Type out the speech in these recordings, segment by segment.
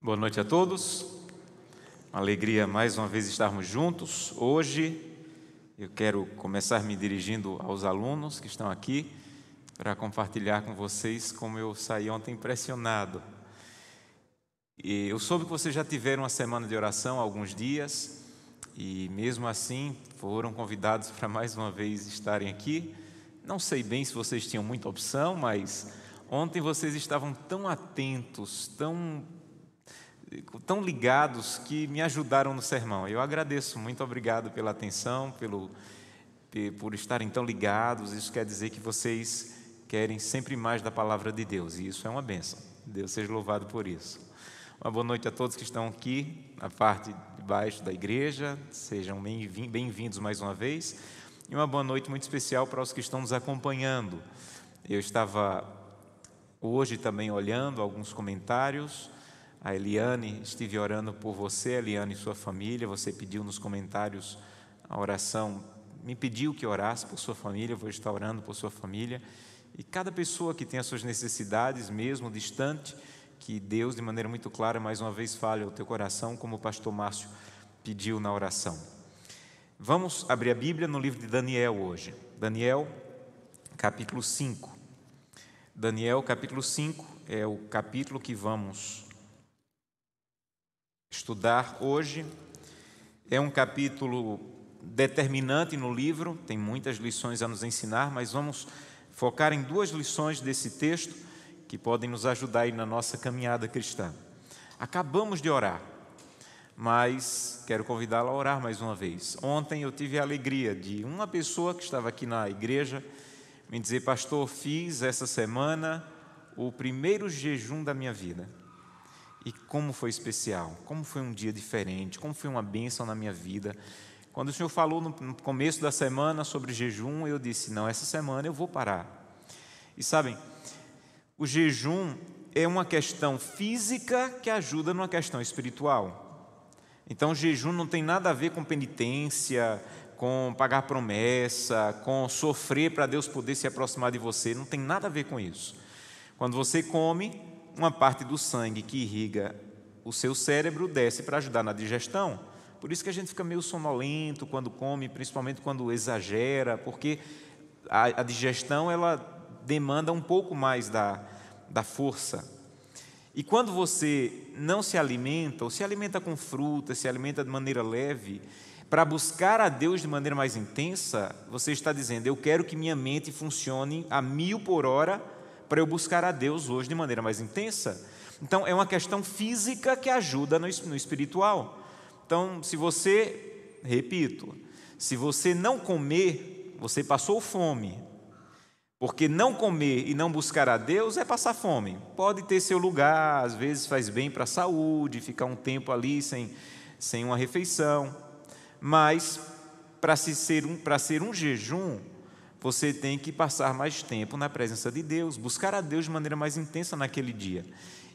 Boa noite a todos. Uma alegria mais uma vez estarmos juntos. Hoje eu quero começar me dirigindo aos alunos que estão aqui para compartilhar com vocês como eu saí ontem impressionado. E eu soube que vocês já tiveram uma semana de oração há alguns dias e mesmo assim foram convidados para mais uma vez estarem aqui. Não sei bem se vocês tinham muita opção, mas ontem vocês estavam tão atentos, tão tão ligados que me ajudaram no sermão. Eu agradeço, muito obrigado pela atenção, pelo por estarem tão ligados. Isso quer dizer que vocês querem sempre mais da palavra de Deus, e isso é uma benção. Deus seja louvado por isso. Uma boa noite a todos que estão aqui na parte de baixo da igreja, sejam bem-vindos mais uma vez. E uma boa noite muito especial para os que estão nos acompanhando. Eu estava hoje também olhando alguns comentários. A Eliane, estive orando por você, Eliane e sua família. Você pediu nos comentários a oração, me pediu que orasse por sua família. Eu vou estar orando por sua família. E cada pessoa que tem as suas necessidades, mesmo distante, que Deus, de maneira muito clara, mais uma vez fale ao teu coração, como o pastor Márcio pediu na oração. Vamos abrir a Bíblia no livro de Daniel hoje. Daniel, capítulo 5. Daniel, capítulo 5, é o capítulo que vamos estudar hoje. É um capítulo determinante no livro, tem muitas lições a nos ensinar, mas vamos focar em duas lições desse texto que podem nos ajudar aí na nossa caminhada cristã. Acabamos de orar mas quero convidá-la a orar mais uma vez. Ontem eu tive a alegria de uma pessoa que estava aqui na igreja me dizer, pastor, fiz essa semana o primeiro jejum da minha vida. E como foi especial, como foi um dia diferente, como foi uma bênção na minha vida. Quando o Senhor falou no começo da semana sobre jejum, eu disse: não, essa semana eu vou parar. E sabem, o jejum é uma questão física que ajuda numa questão espiritual. Então, jejum não tem nada a ver com penitência, com pagar promessa, com sofrer para Deus poder se aproximar de você, não tem nada a ver com isso. Quando você come, uma parte do sangue que irriga o seu cérebro desce para ajudar na digestão. Por isso que a gente fica meio sonolento quando come, principalmente quando exagera, porque a, a digestão ela demanda um pouco mais da, da força. E quando você não se alimenta, ou se alimenta com fruta, se alimenta de maneira leve, para buscar a Deus de maneira mais intensa, você está dizendo: Eu quero que minha mente funcione a mil por hora para eu buscar a Deus hoje de maneira mais intensa. Então, é uma questão física que ajuda no espiritual. Então, se você, repito, se você não comer, você passou fome, porque não comer e não buscar a Deus é passar fome. Pode ter seu lugar, às vezes faz bem para a saúde, ficar um tempo ali sem, sem uma refeição. Mas para ser, um, ser um jejum, você tem que passar mais tempo na presença de Deus, buscar a Deus de maneira mais intensa naquele dia.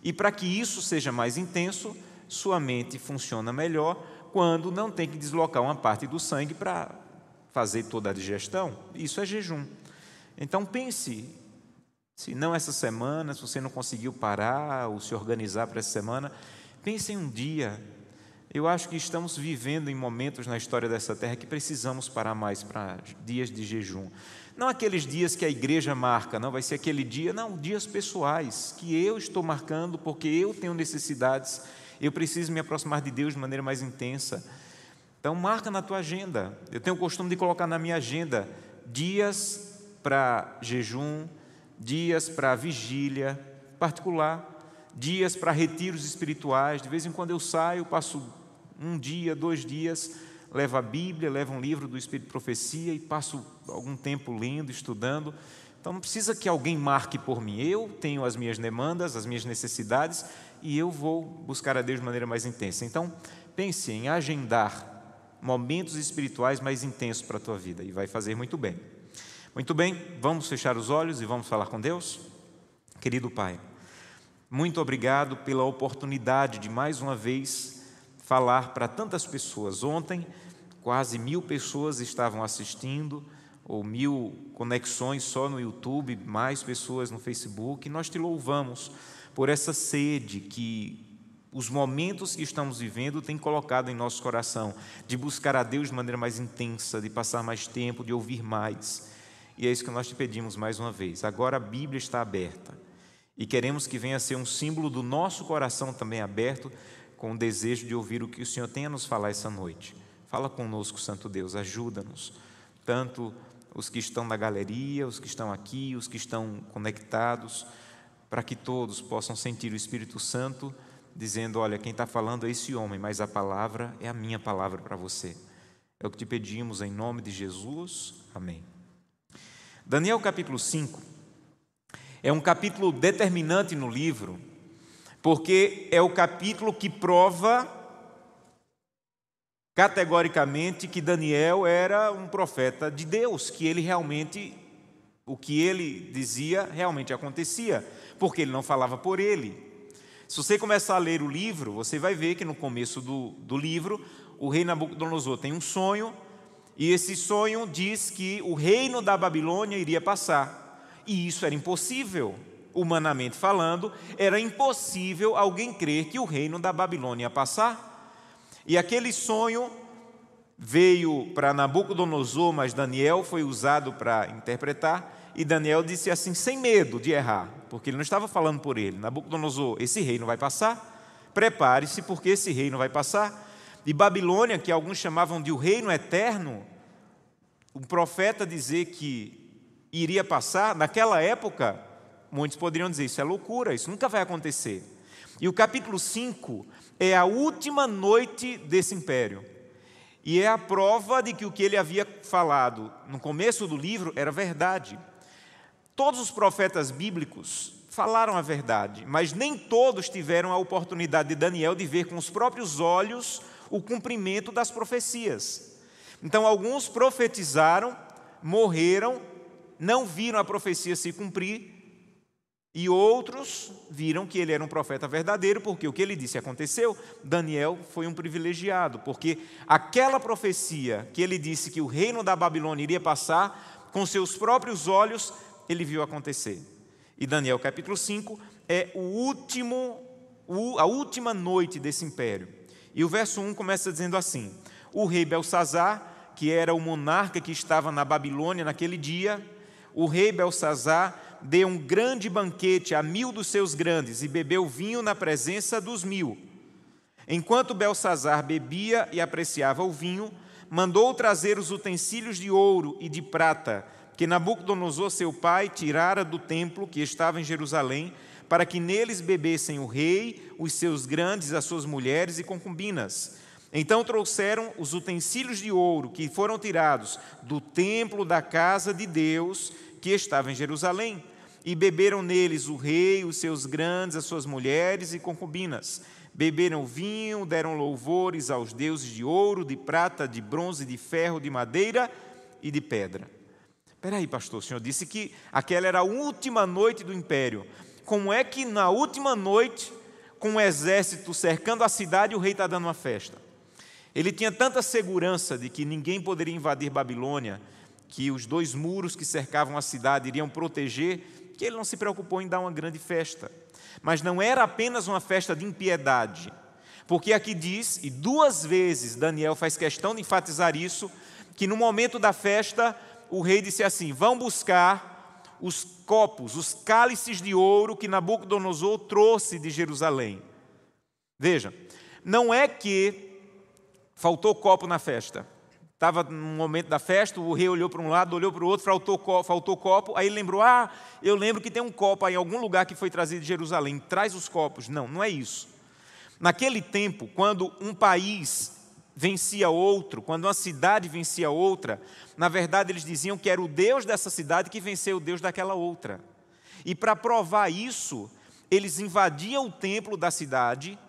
E para que isso seja mais intenso, sua mente funciona melhor quando não tem que deslocar uma parte do sangue para fazer toda a digestão. Isso é jejum. Então pense, se não essa semana, se você não conseguiu parar ou se organizar para essa semana, pense em um dia. Eu acho que estamos vivendo em momentos na história dessa terra que precisamos parar mais para dias de jejum. Não aqueles dias que a igreja marca, não vai ser aquele dia, não, dias pessoais que eu estou marcando porque eu tenho necessidades, eu preciso me aproximar de Deus de maneira mais intensa. Então marca na tua agenda. Eu tenho o costume de colocar na minha agenda dias para jejum, dias para vigília particular, dias para retiros espirituais. De vez em quando eu saio, passo um dia, dois dias, levo a Bíblia, levo um livro do Espírito de Profecia e passo algum tempo lendo, estudando. Então não precisa que alguém marque por mim. Eu tenho as minhas demandas, as minhas necessidades e eu vou buscar a Deus de maneira mais intensa. Então pense em agendar momentos espirituais mais intensos para a tua vida e vai fazer muito bem. Muito bem, vamos fechar os olhos e vamos falar com Deus? Querido Pai, muito obrigado pela oportunidade de mais uma vez falar para tantas pessoas. Ontem, quase mil pessoas estavam assistindo, ou mil conexões só no YouTube, mais pessoas no Facebook. E nós te louvamos por essa sede que os momentos que estamos vivendo têm colocado em nosso coração de buscar a Deus de maneira mais intensa, de passar mais tempo, de ouvir mais. E é isso que nós te pedimos mais uma vez. Agora a Bíblia está aberta e queremos que venha a ser um símbolo do nosso coração também aberto, com o desejo de ouvir o que o Senhor tem a nos falar essa noite. Fala conosco, Santo Deus, ajuda-nos, tanto os que estão na galeria, os que estão aqui, os que estão conectados, para que todos possam sentir o Espírito Santo dizendo: Olha, quem está falando é esse homem, mas a palavra é a minha palavra para você. É o que te pedimos em nome de Jesus. Amém. Daniel capítulo 5 é um capítulo determinante no livro, porque é o capítulo que prova categoricamente que Daniel era um profeta de Deus, que ele realmente, o que ele dizia realmente acontecia, porque ele não falava por ele, se você começar a ler o livro, você vai ver que no começo do, do livro, o rei Nabucodonosor tem um sonho, e esse sonho diz que o reino da Babilônia iria passar. E isso era impossível, humanamente falando, era impossível alguém crer que o reino da Babilônia ia passar. E aquele sonho veio para Nabucodonosor, mas Daniel foi usado para interpretar. E Daniel disse assim, sem medo de errar, porque ele não estava falando por ele. Nabucodonosor, esse reino vai passar, prepare-se, porque esse reino vai passar. E Babilônia, que alguns chamavam de o reino eterno, um profeta dizer que iria passar, naquela época, muitos poderiam dizer: Isso é loucura, isso nunca vai acontecer. E o capítulo 5 é a última noite desse império. E é a prova de que o que ele havia falado no começo do livro era verdade. Todos os profetas bíblicos falaram a verdade, mas nem todos tiveram a oportunidade de Daniel de ver com os próprios olhos o cumprimento das profecias. Então, alguns profetizaram, morreram, não viram a profecia se cumprir, e outros viram que ele era um profeta verdadeiro, porque o que ele disse aconteceu. Daniel foi um privilegiado, porque aquela profecia que ele disse que o reino da Babilônia iria passar, com seus próprios olhos, ele viu acontecer. E Daniel capítulo 5 é o último, a última noite desse império. E o verso 1 começa dizendo assim: O rei Belsazar, que era o monarca que estava na Babilônia naquele dia, o rei Belsazar deu um grande banquete a mil dos seus grandes e bebeu vinho na presença dos mil. Enquanto Belsazar bebia e apreciava o vinho, mandou trazer os utensílios de ouro e de prata que Nabucodonosor, seu pai, tirara do templo que estava em Jerusalém, para que neles bebessem o rei, os seus grandes, as suas mulheres e concubinas. Então trouxeram os utensílios de ouro que foram tirados do templo da casa de Deus que estava em Jerusalém, e beberam neles o rei, os seus grandes, as suas mulheres e concubinas. Beberam vinho, deram louvores aos deuses de ouro, de prata, de bronze, de ferro, de madeira e de pedra. Espera aí, pastor, o senhor disse que aquela era a última noite do império. Como é que na última noite, com o um exército cercando a cidade, o rei está dando uma festa? Ele tinha tanta segurança de que ninguém poderia invadir Babilônia, que os dois muros que cercavam a cidade iriam proteger, que ele não se preocupou em dar uma grande festa. Mas não era apenas uma festa de impiedade, porque aqui diz, e duas vezes Daniel faz questão de enfatizar isso, que no momento da festa o rei disse assim: Vão buscar os copos, os cálices de ouro que Nabucodonosor trouxe de Jerusalém. Veja, não é que faltou copo na festa. Estava no momento da festa, o rei olhou para um lado, olhou para o outro, faltou copo, faltou copo, aí lembrou: Ah, eu lembro que tem um copo aí em algum lugar que foi trazido de Jerusalém, traz os copos. Não, não é isso. Naquele tempo, quando um país vencia outro, quando uma cidade vencia outra, na verdade eles diziam que era o Deus dessa cidade que venceu o Deus daquela outra. E para provar isso, eles invadiam o templo da cidade,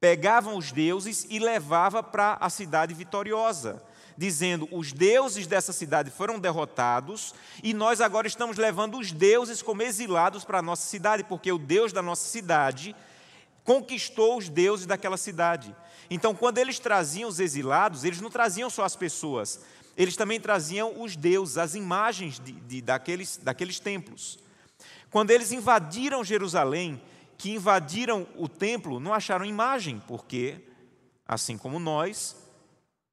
pegavam os deuses e levavam para a cidade vitoriosa, dizendo: os deuses dessa cidade foram derrotados e nós agora estamos levando os deuses como exilados para a nossa cidade, porque o Deus da nossa cidade conquistou os deuses daquela cidade. Então, quando eles traziam os exilados, eles não traziam só as pessoas, eles também traziam os deuses, as imagens de, de, daqueles, daqueles templos. Quando eles invadiram Jerusalém que invadiram o templo não acharam imagem, porque, assim como nós,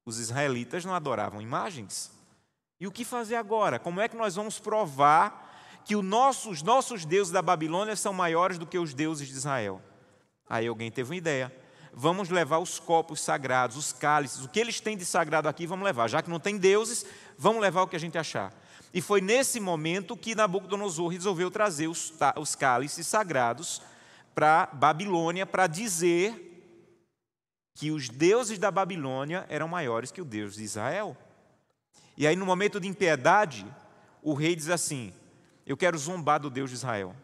os israelitas não adoravam imagens. E o que fazer agora? Como é que nós vamos provar que os nossos deuses da Babilônia são maiores do que os deuses de Israel? Aí alguém teve uma ideia. Vamos levar os copos sagrados, os cálices, o que eles têm de sagrado aqui, vamos levar. Já que não tem deuses, vamos levar o que a gente achar. E foi nesse momento que Nabucodonosor resolveu trazer os, os cálices sagrados para Babilônia para dizer que os deuses da Babilônia eram maiores que o Deus de Israel. E aí, no momento de impiedade, o rei diz assim: Eu quero zombar do Deus de Israel.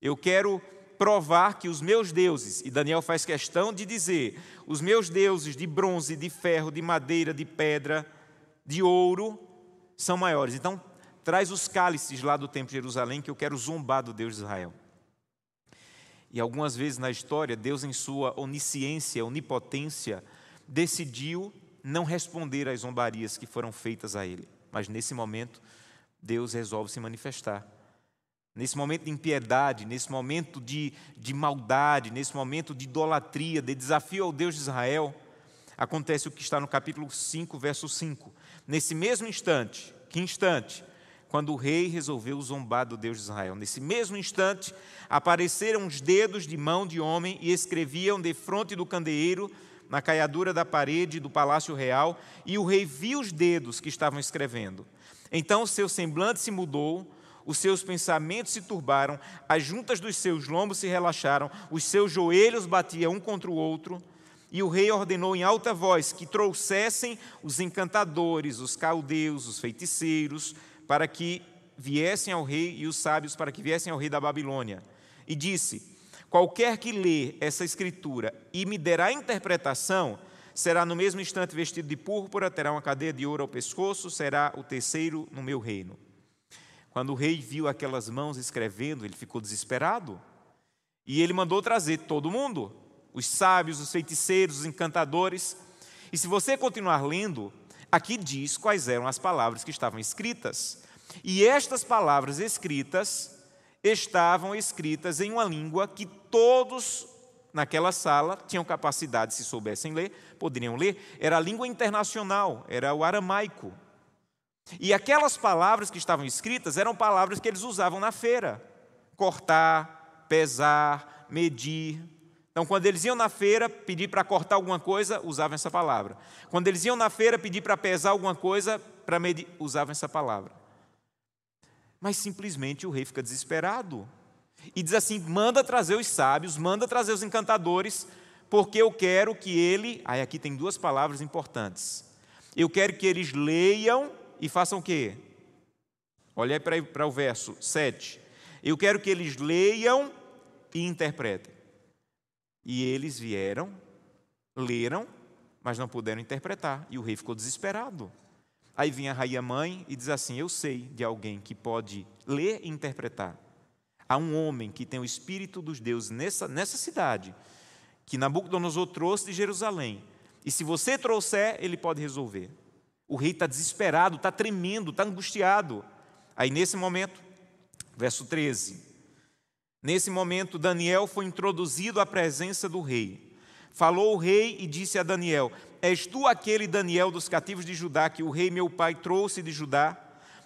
Eu quero provar que os meus deuses, e Daniel faz questão de dizer, os meus deuses de bronze, de ferro, de madeira, de pedra, de ouro, são maiores. Então, traz os cálices lá do templo de Jerusalém, que eu quero zombar do Deus de Israel. E algumas vezes na história, Deus, em sua onisciência, onipotência, decidiu não responder às zombarias que foram feitas a ele. Mas nesse momento, Deus resolve se manifestar. Nesse momento de impiedade, nesse momento de, de maldade, nesse momento de idolatria, de desafio ao Deus de Israel, acontece o que está no capítulo 5, verso 5. Nesse mesmo instante, que instante? Quando o rei resolveu zombar do Deus de Israel. Nesse mesmo instante, apareceram os dedos de mão de homem e escreviam de fronte do candeeiro, na caiadura da parede do palácio real, e o rei viu os dedos que estavam escrevendo. Então o seu semblante se mudou, os seus pensamentos se turbaram, as juntas dos seus lombos se relaxaram, os seus joelhos batiam um contra o outro. E o rei ordenou em alta voz que trouxessem os encantadores, os caldeus, os feiticeiros, para que viessem ao rei e os sábios para que viessem ao rei da Babilônia. E disse: Qualquer que lê essa escritura e me derá interpretação, será no mesmo instante vestido de púrpura, terá uma cadeia de ouro ao pescoço, será o terceiro no meu reino. Quando o rei viu aquelas mãos escrevendo, ele ficou desesperado. E ele mandou trazer todo mundo, os sábios, os feiticeiros, os encantadores. E se você continuar lendo, aqui diz quais eram as palavras que estavam escritas. E estas palavras escritas estavam escritas em uma língua que todos naquela sala tinham capacidade, se soubessem ler, poderiam ler. Era a língua internacional, era o aramaico. E aquelas palavras que estavam escritas eram palavras que eles usavam na feira: cortar, pesar, medir. Então, quando eles iam na feira pedir para cortar alguma coisa, usavam essa palavra. Quando eles iam na feira pedir para pesar alguma coisa, para medir, usavam essa palavra. Mas simplesmente o rei fica desesperado e diz assim: manda trazer os sábios, manda trazer os encantadores, porque eu quero que ele. Aí aqui tem duas palavras importantes. Eu quero que eles leiam e façam o quê? Olha aí para o verso 7. Eu quero que eles leiam e interpretem. E eles vieram, leram, mas não puderam interpretar. E o rei ficou desesperado. Aí vinha a rainha mãe e diz assim: Eu sei de alguém que pode ler e interpretar. Há um homem que tem o espírito dos deuses nessa, nessa cidade, que Nabucodonosor trouxe de Jerusalém. E se você trouxer, ele pode resolver. O rei está desesperado, está tremendo, está angustiado. Aí, nesse momento, verso 13: Nesse momento, Daniel foi introduzido à presença do rei. Falou o rei e disse a Daniel: És tu aquele Daniel dos cativos de Judá que o rei meu pai trouxe de Judá?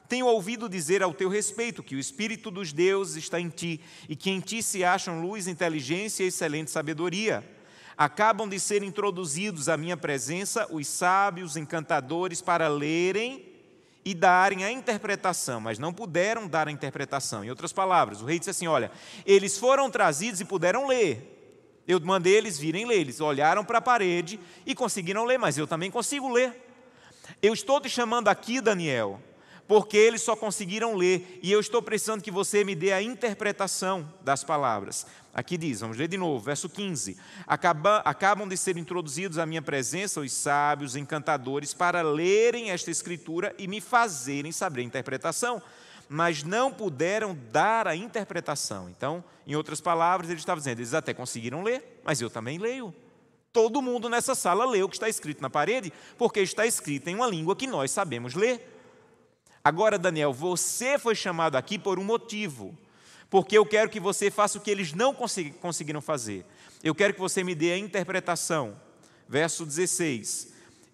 Tenho ouvido dizer ao teu respeito que o Espírito dos deuses está em ti e que em ti se acham luz, inteligência e excelente sabedoria acabam de ser introduzidos à minha presença os sábios, encantadores, para lerem e darem a interpretação, mas não puderam dar a interpretação. Em outras palavras, o rei disse assim: Olha, eles foram trazidos e puderam ler. Eu mandei eles virem ler. Eles olharam para a parede e conseguiram ler, mas eu também consigo ler. Eu estou te chamando aqui, Daniel, porque eles só conseguiram ler e eu estou precisando que você me dê a interpretação das palavras. Aqui diz, vamos ler de novo, verso 15: Acabam de ser introduzidos à minha presença os sábios, encantadores, para lerem esta escritura e me fazerem saber a interpretação, mas não puderam dar a interpretação. Então, em outras palavras, ele estava dizendo: eles até conseguiram ler, mas eu também leio. Todo mundo nessa sala lê o que está escrito na parede, porque está escrito em uma língua que nós sabemos ler. Agora, Daniel, você foi chamado aqui por um motivo Porque eu quero que você faça o que eles não conseguiram fazer. Eu quero que você me dê a interpretação. Verso 16.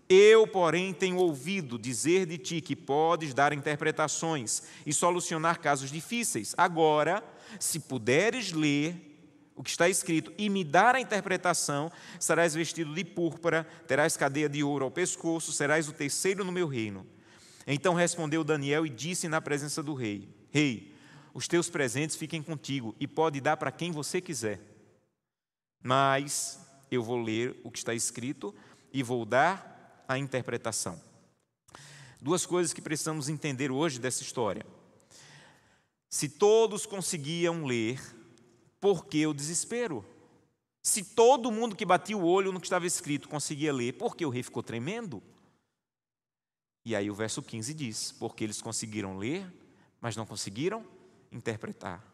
Eu, porém, tenho ouvido dizer de ti que podes dar interpretações e solucionar casos difíceis. Agora, se puderes ler o que está escrito e me dar a interpretação, serás vestido de púrpura, terás cadeia de ouro ao pescoço, serás o terceiro no meu reino. Então respondeu Daniel e disse na presença do rei: Rei, os teus presentes fiquem contigo e pode dar para quem você quiser. Mas eu vou ler o que está escrito e vou dar a interpretação. Duas coisas que precisamos entender hoje dessa história. Se todos conseguiam ler, por que o desespero? Se todo mundo que batia o olho no que estava escrito conseguia ler, por que o rei ficou tremendo? E aí o verso 15 diz: Porque eles conseguiram ler, mas não conseguiram interpretar.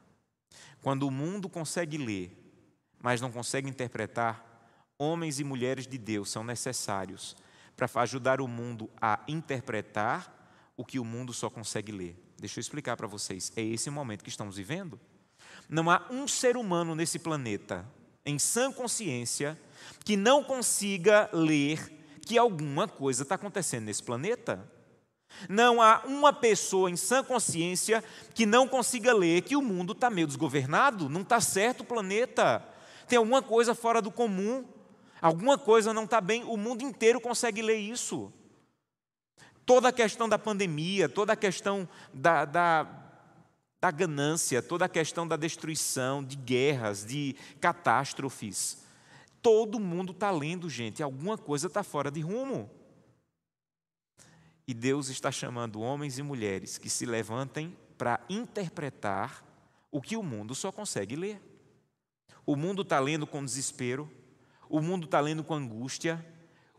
Quando o mundo consegue ler, mas não consegue interpretar, homens e mulheres de Deus são necessários para ajudar o mundo a interpretar o que o mundo só consegue ler. Deixa eu explicar para vocês. É esse o momento que estamos vivendo. Não há um ser humano nesse planeta, em sã consciência, que não consiga ler que alguma coisa está acontecendo nesse planeta. Não há uma pessoa em sã consciência que não consiga ler que o mundo está meio desgovernado, não está certo o planeta, tem alguma coisa fora do comum, alguma coisa não está bem, o mundo inteiro consegue ler isso. Toda a questão da pandemia, toda a questão da, da, da ganância, toda a questão da destruição, de guerras, de catástrofes. Todo mundo está lendo, gente, alguma coisa está fora de rumo. E Deus está chamando homens e mulheres que se levantem para interpretar o que o mundo só consegue ler. O mundo está lendo com desespero, o mundo está lendo com angústia,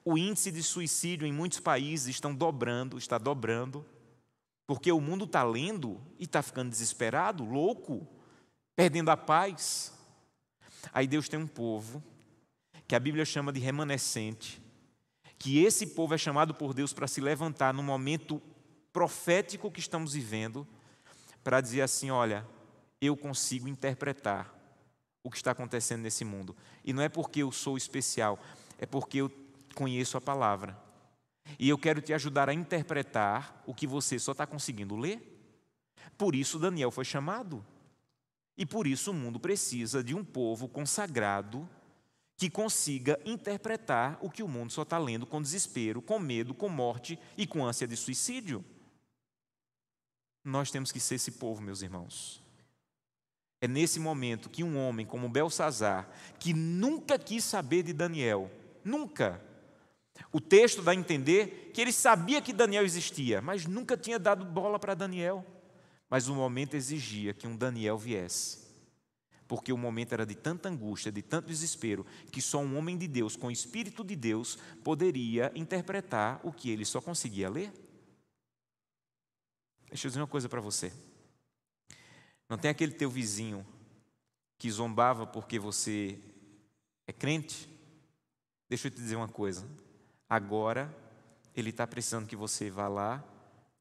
o índice de suicídio em muitos países estão dobrando, está dobrando, porque o mundo está lendo e está ficando desesperado, louco, perdendo a paz. Aí Deus tem um povo que a Bíblia chama de remanescente, que esse povo é chamado por Deus para se levantar no momento profético que estamos vivendo, para dizer assim: olha, eu consigo interpretar o que está acontecendo nesse mundo. E não é porque eu sou especial, é porque eu conheço a palavra. E eu quero te ajudar a interpretar o que você só está conseguindo ler. Por isso Daniel foi chamado. E por isso o mundo precisa de um povo consagrado que consiga interpretar o que o mundo só está lendo com desespero, com medo, com morte e com ânsia de suicídio. Nós temos que ser esse povo, meus irmãos. É nesse momento que um homem como Belsazar, que nunca quis saber de Daniel, nunca. O texto dá a entender que ele sabia que Daniel existia, mas nunca tinha dado bola para Daniel. Mas o momento exigia que um Daniel viesse porque o momento era de tanta angústia, de tanto desespero, que só um homem de Deus, com o Espírito de Deus, poderia interpretar o que ele só conseguia ler. Deixa eu dizer uma coisa para você. Não tem aquele teu vizinho que zombava porque você é crente? Deixa eu te dizer uma coisa. Agora, ele está precisando que você vá lá,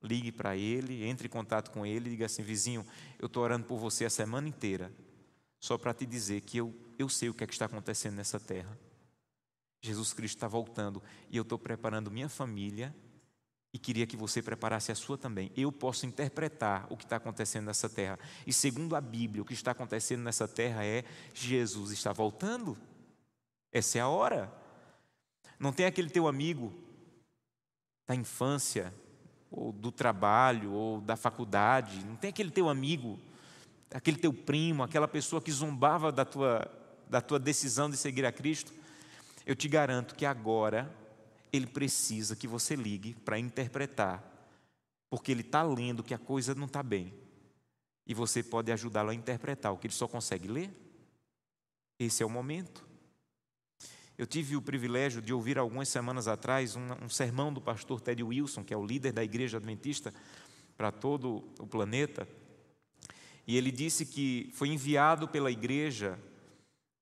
ligue para ele, entre em contato com ele e diga assim: vizinho, eu estou orando por você a semana inteira só para te dizer que eu, eu sei o que é que está acontecendo nessa terra. Jesus Cristo está voltando e eu estou preparando minha família e queria que você preparasse a sua também. Eu posso interpretar o que está acontecendo nessa terra. E segundo a Bíblia, o que está acontecendo nessa terra é Jesus está voltando. Essa é a hora. Não tem aquele teu amigo da infância, ou do trabalho, ou da faculdade, não tem aquele teu amigo aquele teu primo, aquela pessoa que zombava da tua, da tua decisão de seguir a Cristo, eu te garanto que agora ele precisa que você ligue para interpretar, porque ele está lendo que a coisa não está bem. E você pode ajudá-lo a interpretar o que ele só consegue ler. Esse é o momento. Eu tive o privilégio de ouvir algumas semanas atrás um, um sermão do pastor Ted Wilson, que é o líder da igreja adventista para todo o planeta. E ele disse que foi enviado pela igreja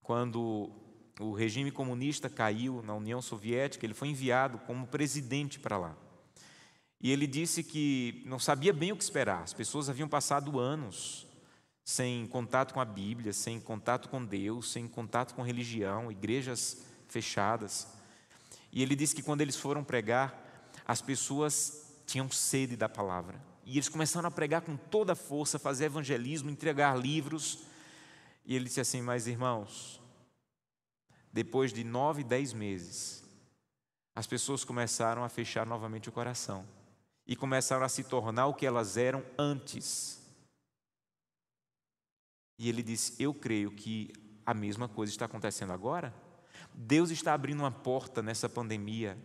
quando o regime comunista caiu na União Soviética, ele foi enviado como presidente para lá. E ele disse que não sabia bem o que esperar, as pessoas haviam passado anos sem contato com a Bíblia, sem contato com Deus, sem contato com religião, igrejas fechadas. E ele disse que quando eles foram pregar, as pessoas tinham sede da palavra. E eles começaram a pregar com toda a força, fazer evangelismo, entregar livros. E ele disse assim: Mas irmãos, depois de nove, dez meses, as pessoas começaram a fechar novamente o coração e começaram a se tornar o que elas eram antes. E ele disse: Eu creio que a mesma coisa está acontecendo agora. Deus está abrindo uma porta nessa pandemia,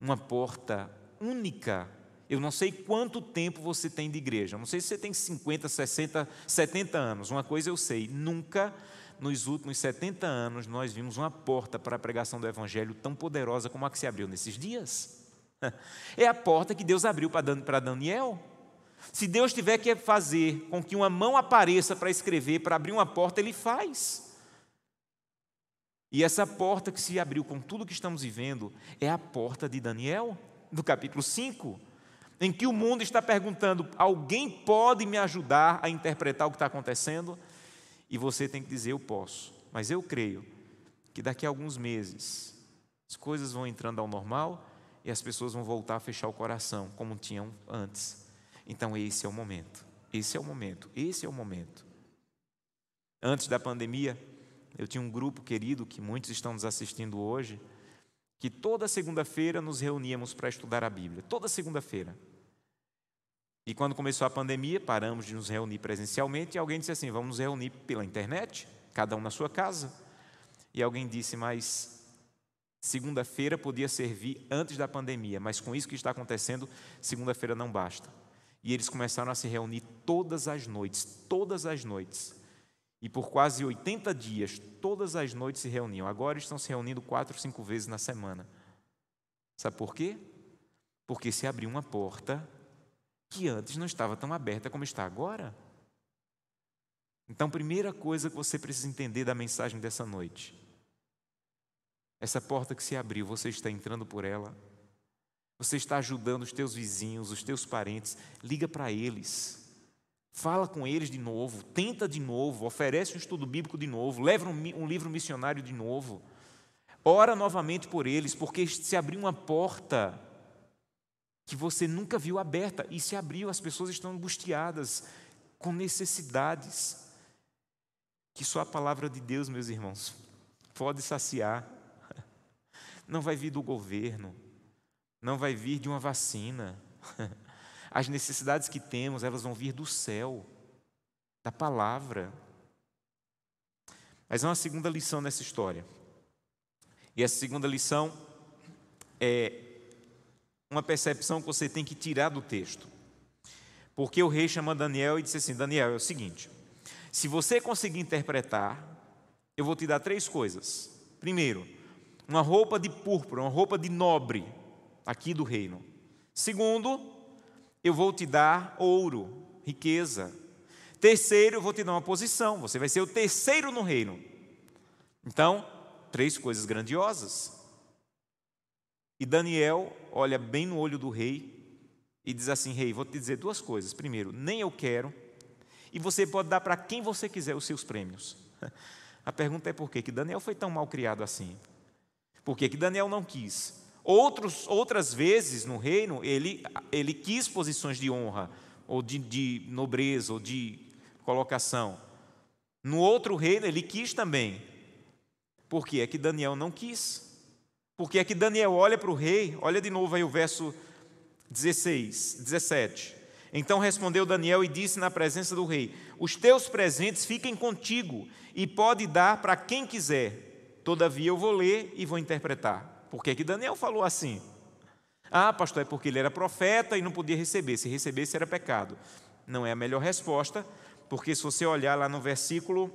uma porta única eu não sei quanto tempo você tem de igreja. Não sei se você tem 50, 60, 70 anos. Uma coisa eu sei: nunca nos últimos 70 anos nós vimos uma porta para a pregação do Evangelho tão poderosa como a que se abriu nesses dias. É a porta que Deus abriu para Daniel. Se Deus tiver que fazer com que uma mão apareça para escrever, para abrir uma porta, Ele faz. E essa porta que se abriu com tudo que estamos vivendo é a porta de Daniel, do capítulo 5 em que o mundo está perguntando: alguém pode me ajudar a interpretar o que está acontecendo? E você tem que dizer: eu posso. Mas eu creio que daqui a alguns meses as coisas vão entrando ao normal e as pessoas vão voltar a fechar o coração como tinham antes. Então esse é o momento. Esse é o momento. Esse é o momento. Antes da pandemia, eu tinha um grupo querido que muitos estão nos assistindo hoje, que toda segunda-feira nos reuníamos para estudar a Bíblia. Toda segunda-feira. E quando começou a pandemia, paramos de nos reunir presencialmente e alguém disse assim: vamos nos reunir pela internet, cada um na sua casa. E alguém disse: mas segunda-feira podia servir antes da pandemia, mas com isso que está acontecendo, segunda-feira não basta. E eles começaram a se reunir todas as noites, todas as noites. E por quase 80 dias, todas as noites se reuniam. Agora estão se reunindo quatro, cinco vezes na semana. Sabe por quê? Porque se abriu uma porta que antes não estava tão aberta como está agora. Então, primeira coisa que você precisa entender da mensagem dessa noite: essa porta que se abriu, você está entrando por ela, você está ajudando os teus vizinhos, os teus parentes, liga para eles, fala com eles de novo, tenta de novo, oferece um estudo bíblico de novo, leva um, um livro missionário de novo, ora novamente por eles, porque se abriu uma porta que você nunca viu aberta e se abriu, as pessoas estão angustiadas, com necessidades, que só a palavra de Deus, meus irmãos, pode saciar. Não vai vir do governo, não vai vir de uma vacina. As necessidades que temos, elas vão vir do céu, da palavra. Mas há uma segunda lição nessa história. E essa segunda lição é uma percepção que você tem que tirar do texto. Porque o rei chama Daniel e disse assim: Daniel, é o seguinte, se você conseguir interpretar, eu vou te dar três coisas. Primeiro, uma roupa de púrpura, uma roupa de nobre, aqui do reino. Segundo, eu vou te dar ouro, riqueza. Terceiro, eu vou te dar uma posição, você vai ser o terceiro no reino. Então, três coisas grandiosas. E Daniel olha bem no olho do rei e diz assim: Rei, vou te dizer duas coisas. Primeiro, nem eu quero, e você pode dar para quem você quiser os seus prêmios. A pergunta é por quê? que Daniel foi tão mal criado assim? Por que, que Daniel não quis? Outros, outras vezes no reino, ele, ele quis posições de honra, ou de, de nobreza, ou de colocação. No outro reino, ele quis também. Por que é que Daniel não quis? Porque aqui Daniel olha para o rei, olha de novo aí o verso 16, 17. Então respondeu Daniel e disse na presença do rei: Os teus presentes fiquem contigo e pode dar para quem quiser. Todavia eu vou ler e vou interpretar. Por que, que Daniel falou assim? Ah, pastor, é porque ele era profeta e não podia receber. Se recebesse era pecado. Não é a melhor resposta, porque se você olhar lá no versículo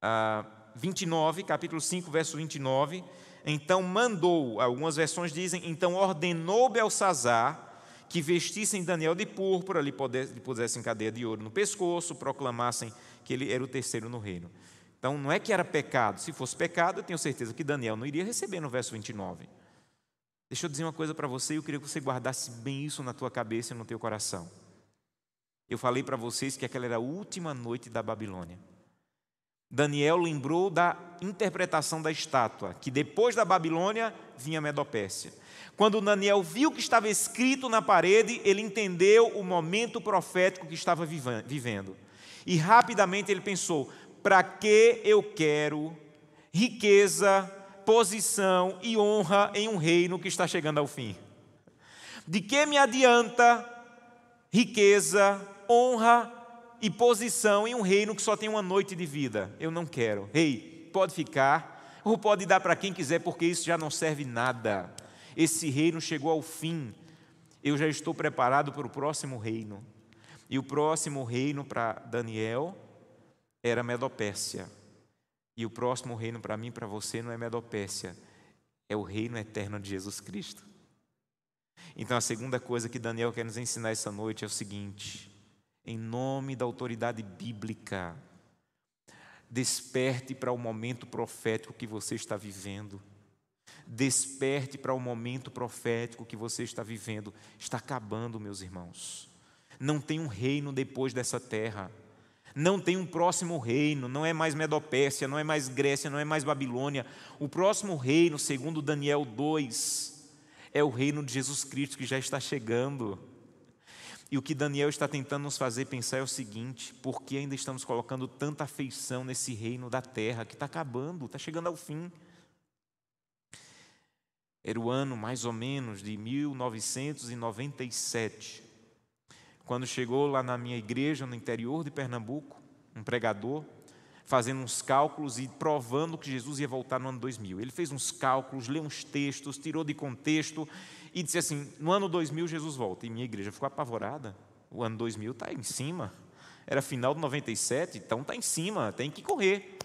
ah, 29, capítulo 5, verso 29, então mandou, algumas versões dizem, então ordenou Belsazar que vestissem Daniel de púrpura, lhe pusessem cadeia de ouro no pescoço, proclamassem que ele era o terceiro no reino. Então não é que era pecado, se fosse pecado, eu tenho certeza que Daniel não iria receber no verso 29. Deixa eu dizer uma coisa para você, eu queria que você guardasse bem isso na tua cabeça e no teu coração. Eu falei para vocês que aquela era a última noite da Babilônia. Daniel lembrou da interpretação da estátua, que depois da Babilônia vinha Medopécia. Quando Daniel viu o que estava escrito na parede, ele entendeu o momento profético que estava vivendo. E rapidamente ele pensou: para que eu quero riqueza, posição e honra em um reino que está chegando ao fim? De que me adianta riqueza, honra e posição em um reino que só tem uma noite de vida. Eu não quero. Ei, pode ficar, ou pode dar para quem quiser, porque isso já não serve nada. Esse reino chegou ao fim. Eu já estou preparado para o próximo reino. E o próximo reino para Daniel era Medopécia. E o próximo reino para mim para você não é Medopécia, é o reino eterno de Jesus Cristo. Então a segunda coisa que Daniel quer nos ensinar essa noite é o seguinte: em nome da autoridade bíblica. Desperte para o momento profético que você está vivendo. Desperte para o momento profético que você está vivendo. Está acabando, meus irmãos. Não tem um reino depois dessa terra. Não tem um próximo reino, não é mais Medopécia, não é mais Grécia, não é mais Babilônia. O próximo reino, segundo Daniel 2, é o reino de Jesus Cristo que já está chegando. E o que Daniel está tentando nos fazer pensar é o seguinte: por que ainda estamos colocando tanta afeição nesse reino da terra que está acabando, está chegando ao fim? Era o ano mais ou menos de 1997, quando chegou lá na minha igreja, no interior de Pernambuco, um pregador, fazendo uns cálculos e provando que Jesus ia voltar no ano 2000. Ele fez uns cálculos, leu uns textos, tirou de contexto e disse assim: no ano 2000 Jesus volta. E minha igreja ficou apavorada. O ano 2000 está em cima. Era final de 97, então está em cima, tem que correr.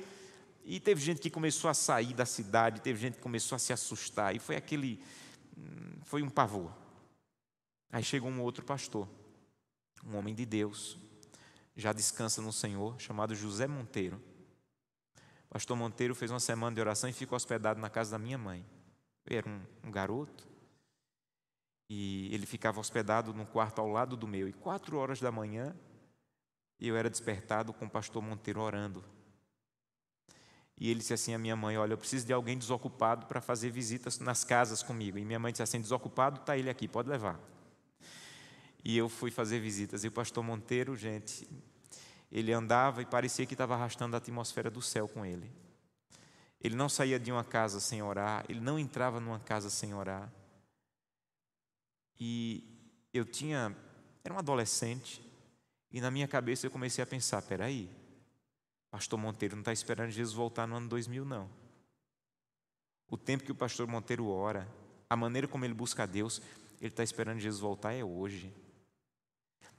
E teve gente que começou a sair da cidade, teve gente que começou a se assustar, e foi aquele. Hum, foi um pavor. Aí chegou um outro pastor, um homem de Deus, já descansa no Senhor, chamado José Monteiro. pastor Monteiro fez uma semana de oração e ficou hospedado na casa da minha mãe. Eu era um, um garoto, e ele ficava hospedado num quarto ao lado do meu. E quatro horas da manhã, eu era despertado com o pastor Monteiro orando. E ele disse assim à minha mãe: Olha, eu preciso de alguém desocupado para fazer visitas nas casas comigo. E minha mãe disse assim: Desocupado, está ele aqui, pode levar. E eu fui fazer visitas. E o pastor Monteiro, gente, ele andava e parecia que estava arrastando a atmosfera do céu com ele. Ele não saía de uma casa sem orar, ele não entrava numa casa sem orar. E eu tinha, era um adolescente, e na minha cabeça eu comecei a pensar: peraí, Pastor Monteiro não está esperando Jesus voltar no ano 2000, não. O tempo que o pastor Monteiro ora, a maneira como ele busca a Deus, ele está esperando Jesus voltar é hoje.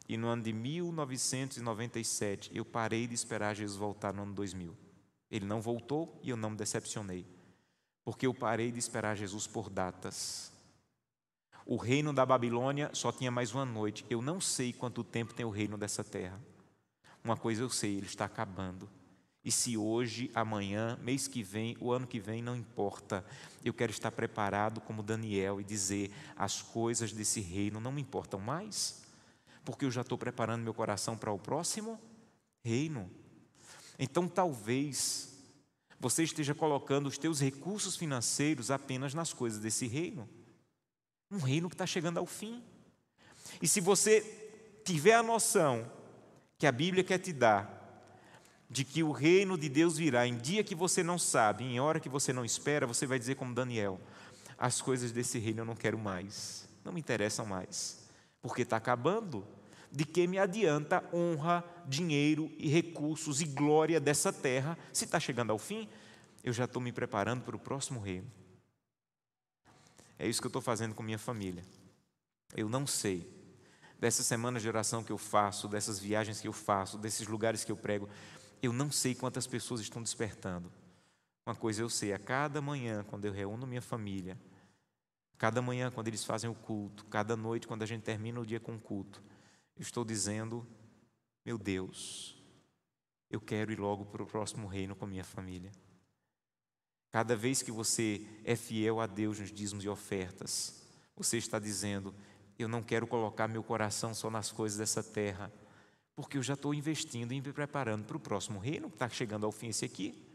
E no ano de 1997, eu parei de esperar Jesus voltar no ano 2000. Ele não voltou e eu não me decepcionei, porque eu parei de esperar Jesus por datas. O reino da Babilônia só tinha mais uma noite. Eu não sei quanto tempo tem o reino dessa terra. Uma coisa eu sei, ele está acabando. E se hoje, amanhã, mês que vem, o ano que vem, não importa. Eu quero estar preparado como Daniel e dizer: as coisas desse reino não me importam mais, porque eu já estou preparando meu coração para o próximo reino. Então, talvez você esteja colocando os teus recursos financeiros apenas nas coisas desse reino. Um reino que está chegando ao fim. E se você tiver a noção que a Bíblia quer te dar, de que o reino de Deus virá em dia que você não sabe, em hora que você não espera, você vai dizer como Daniel: as coisas desse reino eu não quero mais, não me interessam mais, porque está acabando. De que me adianta honra, dinheiro e recursos e glória dessa terra se está chegando ao fim? Eu já estou me preparando para o próximo reino. É isso que eu estou fazendo com minha família. Eu não sei. Dessas semanas de oração que eu faço, dessas viagens que eu faço, desses lugares que eu prego, eu não sei quantas pessoas estão despertando. Uma coisa eu sei, a cada manhã, quando eu reúno minha família, cada manhã, quando eles fazem o culto, cada noite, quando a gente termina o dia com o culto, eu estou dizendo: meu Deus, eu quero ir logo para o próximo reino com minha família. Cada vez que você é fiel a Deus nos dízimos e ofertas, você está dizendo: Eu não quero colocar meu coração só nas coisas dessa terra, porque eu já estou investindo e me preparando para o próximo reino, que está chegando ao fim esse aqui.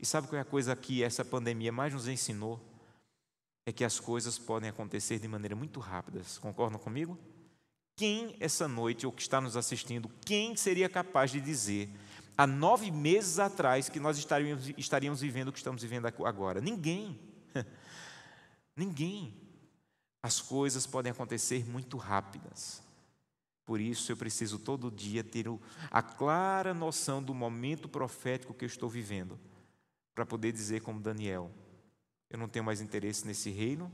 E sabe qual é a coisa que essa pandemia mais nos ensinou? É que as coisas podem acontecer de maneira muito rápida. Concordam comigo? Quem essa noite, ou que está nos assistindo, quem seria capaz de dizer há nove meses atrás que nós estaríamos, estaríamos vivendo o que estamos vivendo agora? Ninguém. Ninguém. As coisas podem acontecer muito rápidas. Por isso eu preciso todo dia ter a clara noção do momento profético que eu estou vivendo, para poder dizer, como Daniel: eu não tenho mais interesse nesse reino,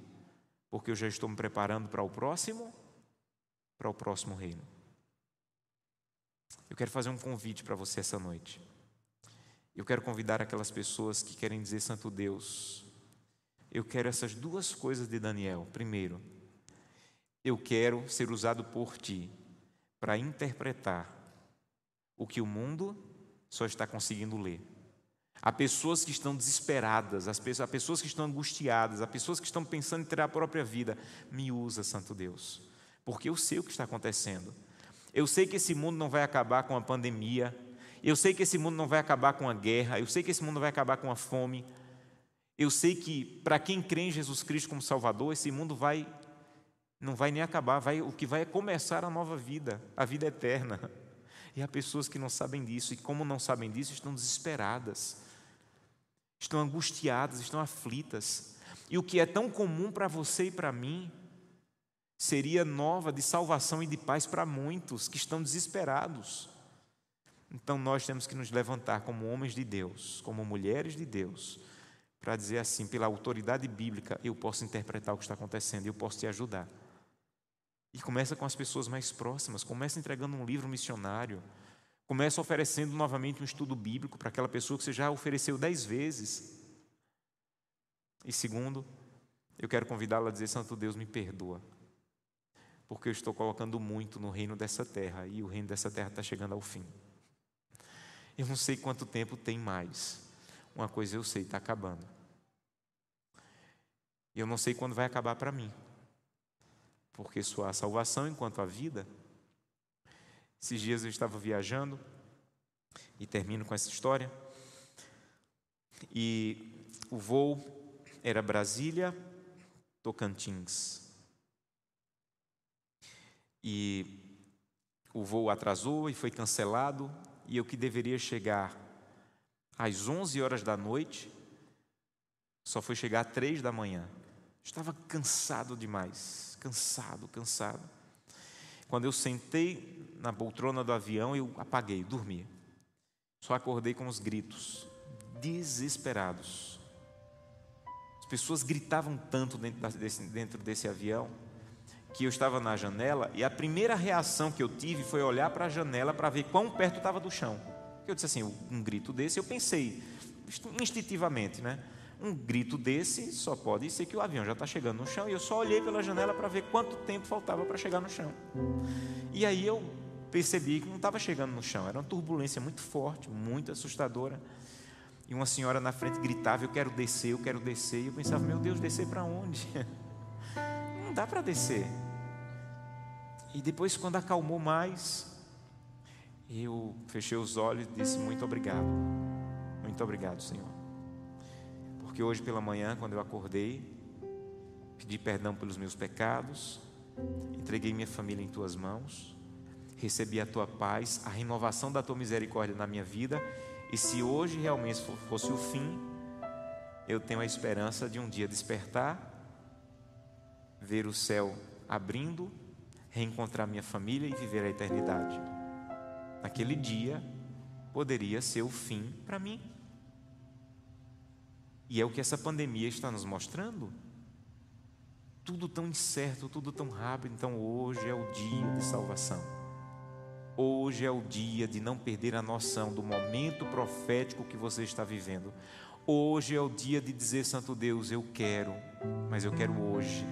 porque eu já estou me preparando para o próximo, para o próximo reino. Eu quero fazer um convite para você essa noite. Eu quero convidar aquelas pessoas que querem dizer, Santo Deus, eu quero essas duas coisas de Daniel. Primeiro, eu quero ser usado por ti para interpretar o que o mundo só está conseguindo ler. Há pessoas que estão desesperadas, há pessoas que estão angustiadas, há pessoas que estão pensando em ter a própria vida. Me usa, Santo Deus, porque eu sei o que está acontecendo. Eu sei que esse mundo não vai acabar com a pandemia, eu sei que esse mundo não vai acabar com a guerra, eu sei que esse mundo vai acabar com a fome, eu sei que para quem crê em Jesus Cristo como Salvador, esse mundo vai não vai nem acabar, vai, o que vai é começar a nova vida, a vida eterna. E há pessoas que não sabem disso, e como não sabem disso, estão desesperadas, estão angustiadas, estão aflitas. E o que é tão comum para você e para mim, seria nova de salvação e de paz para muitos que estão desesperados. Então nós temos que nos levantar como homens de Deus, como mulheres de Deus, para dizer assim, pela autoridade bíblica, eu posso interpretar o que está acontecendo eu posso te ajudar. E começa com as pessoas mais próximas, começa entregando um livro missionário, começa oferecendo novamente um estudo bíblico para aquela pessoa que você já ofereceu dez vezes. E segundo, eu quero convidá-la a dizer: Santo Deus, me perdoa, porque eu estou colocando muito no reino dessa terra e o reino dessa terra está chegando ao fim. Eu não sei quanto tempo tem mais. Uma coisa eu sei, está acabando. Eu não sei quando vai acabar para mim porque só há salvação enquanto há vida. Esses dias eu estava viajando, e termino com essa história, e o voo era Brasília, Tocantins. E o voo atrasou e foi cancelado, e eu que deveria chegar às 11 horas da noite, só foi chegar às 3 da manhã. Estava cansado demais, cansado, cansado. Quando eu sentei na poltrona do avião, eu apaguei, dormi. Só acordei com os gritos, desesperados. As pessoas gritavam tanto dentro desse, dentro desse avião que eu estava na janela e a primeira reação que eu tive foi olhar para a janela para ver quão perto estava do chão. Eu disse assim, um grito desse, eu pensei instintivamente, né? Um grito desse só pode ser que o avião já está chegando no chão. E eu só olhei pela janela para ver quanto tempo faltava para chegar no chão. E aí eu percebi que não estava chegando no chão. Era uma turbulência muito forte, muito assustadora. E uma senhora na frente gritava: Eu quero descer, eu quero descer. E eu pensava: Meu Deus, descer para onde? Não dá para descer. E depois, quando acalmou mais, eu fechei os olhos e disse: Muito obrigado. Muito obrigado, Senhor. Porque hoje pela manhã, quando eu acordei, pedi perdão pelos meus pecados, entreguei minha família em tuas mãos, recebi a tua paz, a renovação da tua misericórdia na minha vida, e se hoje realmente fosse o fim, eu tenho a esperança de um dia despertar, ver o céu abrindo, reencontrar minha família e viver a eternidade. Naquele dia, poderia ser o fim para mim. E é o que essa pandemia está nos mostrando. Tudo tão incerto, tudo tão rápido. Então hoje é o dia de salvação. Hoje é o dia de não perder a noção do momento profético que você está vivendo. Hoje é o dia de dizer, Santo Deus, eu quero, mas eu quero hoje.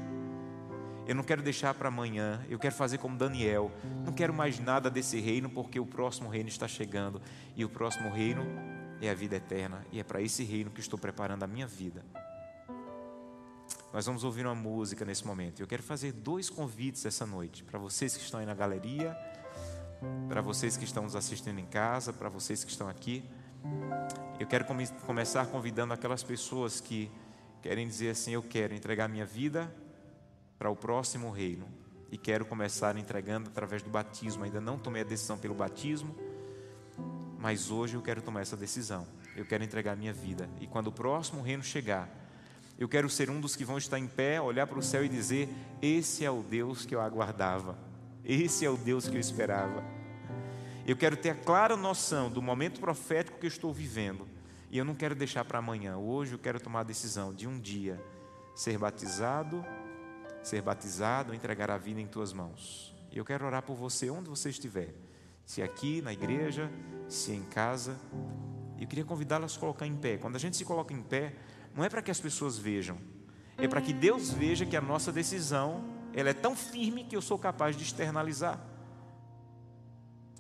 Eu não quero deixar para amanhã, eu quero fazer como Daniel. Não quero mais nada desse reino, porque o próximo reino está chegando. E o próximo reino é a vida eterna e é para esse reino que estou preparando a minha vida. Nós vamos ouvir uma música nesse momento. Eu quero fazer dois convites essa noite para vocês que estão aí na galeria para vocês que estão nos assistindo em casa, para vocês que estão aqui. Eu quero come começar convidando aquelas pessoas que querem dizer assim: Eu quero entregar minha vida para o próximo reino e quero começar entregando através do batismo. Ainda não tomei a decisão pelo batismo, mas hoje eu quero tomar essa decisão. Eu quero entregar minha vida e quando o próximo reino chegar, eu quero ser um dos que vão estar em pé, olhar para o céu e dizer: Esse é o Deus que eu aguardava, esse é o Deus que eu esperava. Eu quero ter a clara noção do momento profético que eu estou vivendo. E eu não quero deixar para amanhã. Hoje eu quero tomar a decisão de um dia ser batizado, ser batizado, entregar a vida em tuas mãos. E eu quero orar por você onde você estiver. Se aqui na igreja, se em casa. Eu queria convidá-lo a se colocar em pé. Quando a gente se coloca em pé, não é para que as pessoas vejam, é para que Deus veja que a nossa decisão ela é tão firme que eu sou capaz de externalizar.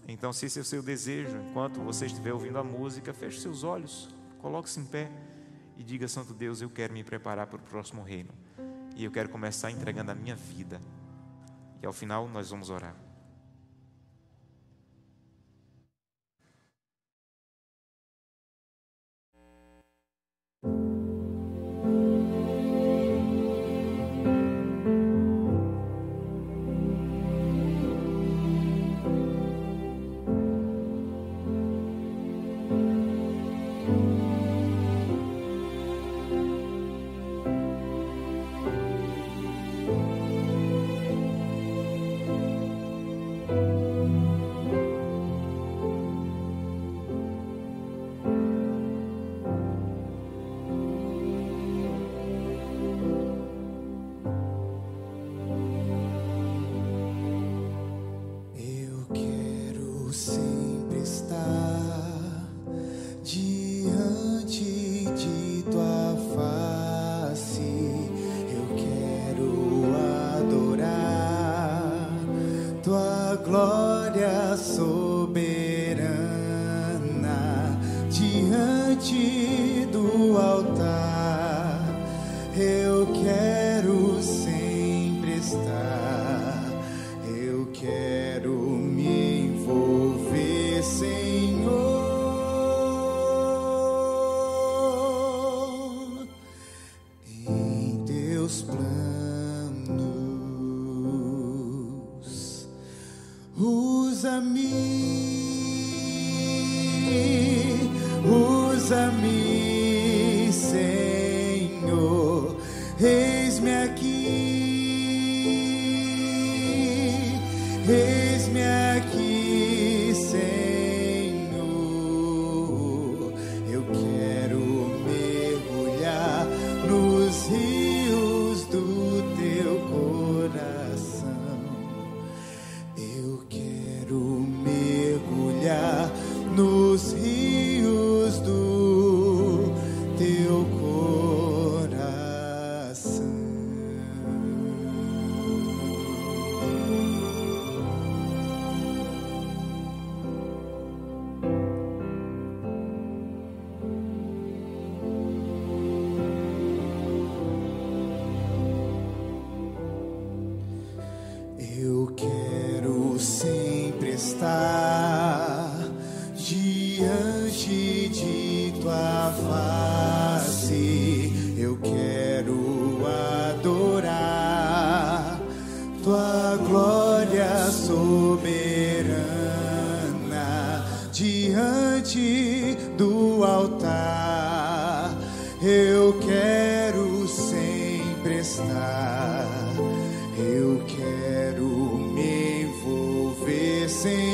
Então, se esse é o seu desejo, enquanto você estiver ouvindo a música, feche seus olhos, coloque-se em pé e diga: Santo Deus, eu quero me preparar para o próximo reino. E eu quero começar entregando a minha vida. E ao final nós vamos orar. glória soberana diante do altar. Eu quero sempre estar, eu quero me envolver, Senhor, em teus planos. Me. do altar. Eu quero sempre estar. Eu quero me envolver sem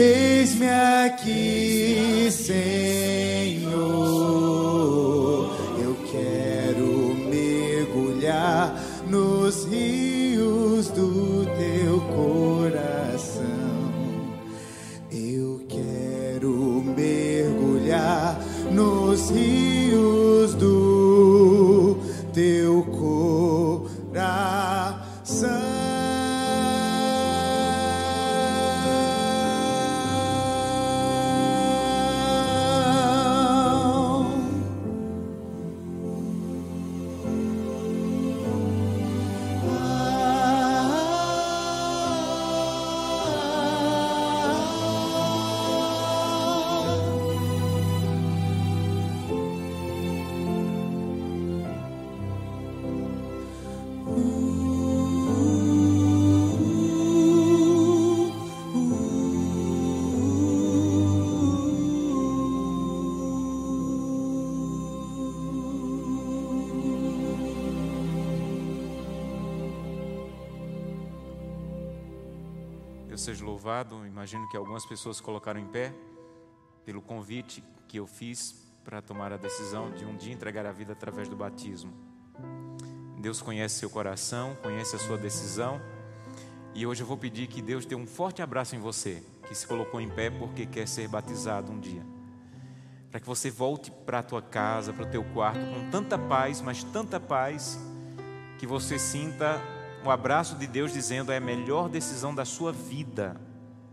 eis-me aqui, Senhor. Eu quero mergulhar nos rios do teu coração. Eu quero mergulhar nos rios que algumas pessoas colocaram em pé pelo convite que eu fiz para tomar a decisão de um dia entregar a vida através do batismo. Deus conhece seu coração, conhece a sua decisão. E hoje eu vou pedir que Deus dê um forte abraço em você, que se colocou em pé porque quer ser batizado um dia. Para que você volte para a tua casa, para o teu quarto com tanta paz, mas tanta paz, que você sinta o abraço de Deus dizendo é a melhor decisão da sua vida.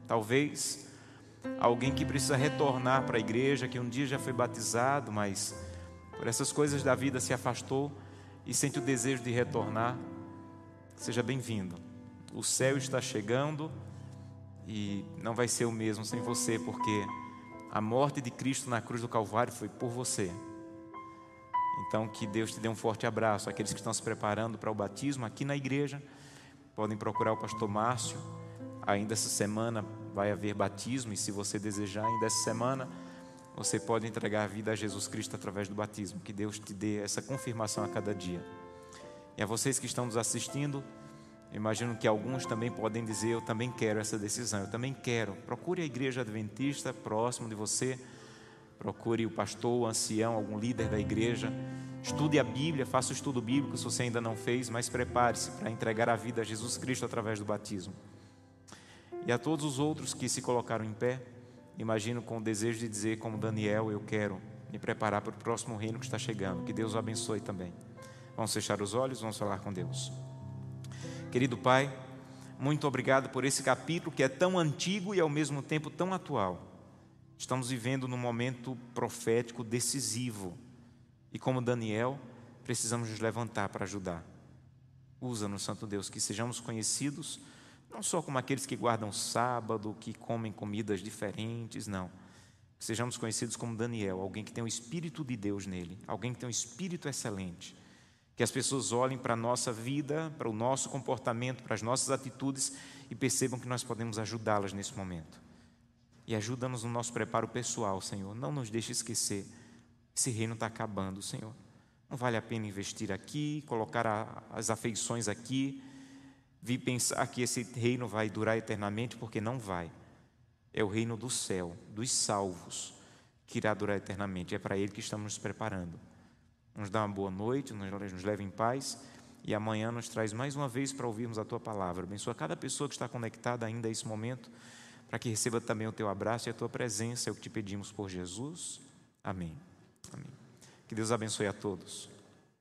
Talvez alguém que precisa retornar para a igreja, que um dia já foi batizado, mas por essas coisas da vida se afastou e sente o desejo de retornar. Seja bem-vindo. O céu está chegando e não vai ser o mesmo sem você, porque a morte de Cristo na cruz do Calvário foi por você. Então, que Deus te dê um forte abraço. Aqueles que estão se preparando para o batismo aqui na igreja, podem procurar o pastor Márcio. Ainda essa semana vai haver batismo, e se você desejar, ainda essa semana, você pode entregar a vida a Jesus Cristo através do batismo. Que Deus te dê essa confirmação a cada dia. E a vocês que estão nos assistindo, imagino que alguns também podem dizer: Eu também quero essa decisão, eu também quero. Procure a igreja adventista próximo de você Procure o pastor, o ancião, algum líder da igreja. Estude a Bíblia, faça o estudo bíblico se você ainda não fez, mas prepare-se para entregar a vida a Jesus Cristo através do batismo. E a todos os outros que se colocaram em pé, imagino com o desejo de dizer, como Daniel, eu quero me preparar para o próximo reino que está chegando. Que Deus o abençoe também. Vamos fechar os olhos, vamos falar com Deus. Querido Pai, muito obrigado por esse capítulo que é tão antigo e ao mesmo tempo tão atual. Estamos vivendo num momento profético decisivo. E como Daniel, precisamos nos levantar para ajudar. Usa-nos, Santo Deus, que sejamos conhecidos não só como aqueles que guardam sábado, que comem comidas diferentes, não. Que sejamos conhecidos como Daniel, alguém que tem o Espírito de Deus nele, alguém que tem um Espírito excelente. Que as pessoas olhem para a nossa vida, para o nosso comportamento, para as nossas atitudes e percebam que nós podemos ajudá-las nesse momento. E ajuda-nos no nosso preparo pessoal, Senhor. Não nos deixe esquecer. Esse reino está acabando, Senhor. Não vale a pena investir aqui, colocar as afeições aqui, vir pensar que esse reino vai durar eternamente, porque não vai. É o reino do céu, dos salvos, que irá durar eternamente. É para ele que estamos nos preparando. Nos dá uma boa noite, nos, leve em paz. E amanhã nos traz mais uma vez para ouvirmos a tua palavra. Abençoa cada pessoa que está conectada ainda a esse momento para que receba também o teu abraço e a tua presença, é o que te pedimos por Jesus. Amém. Amém. Que Deus abençoe a todos.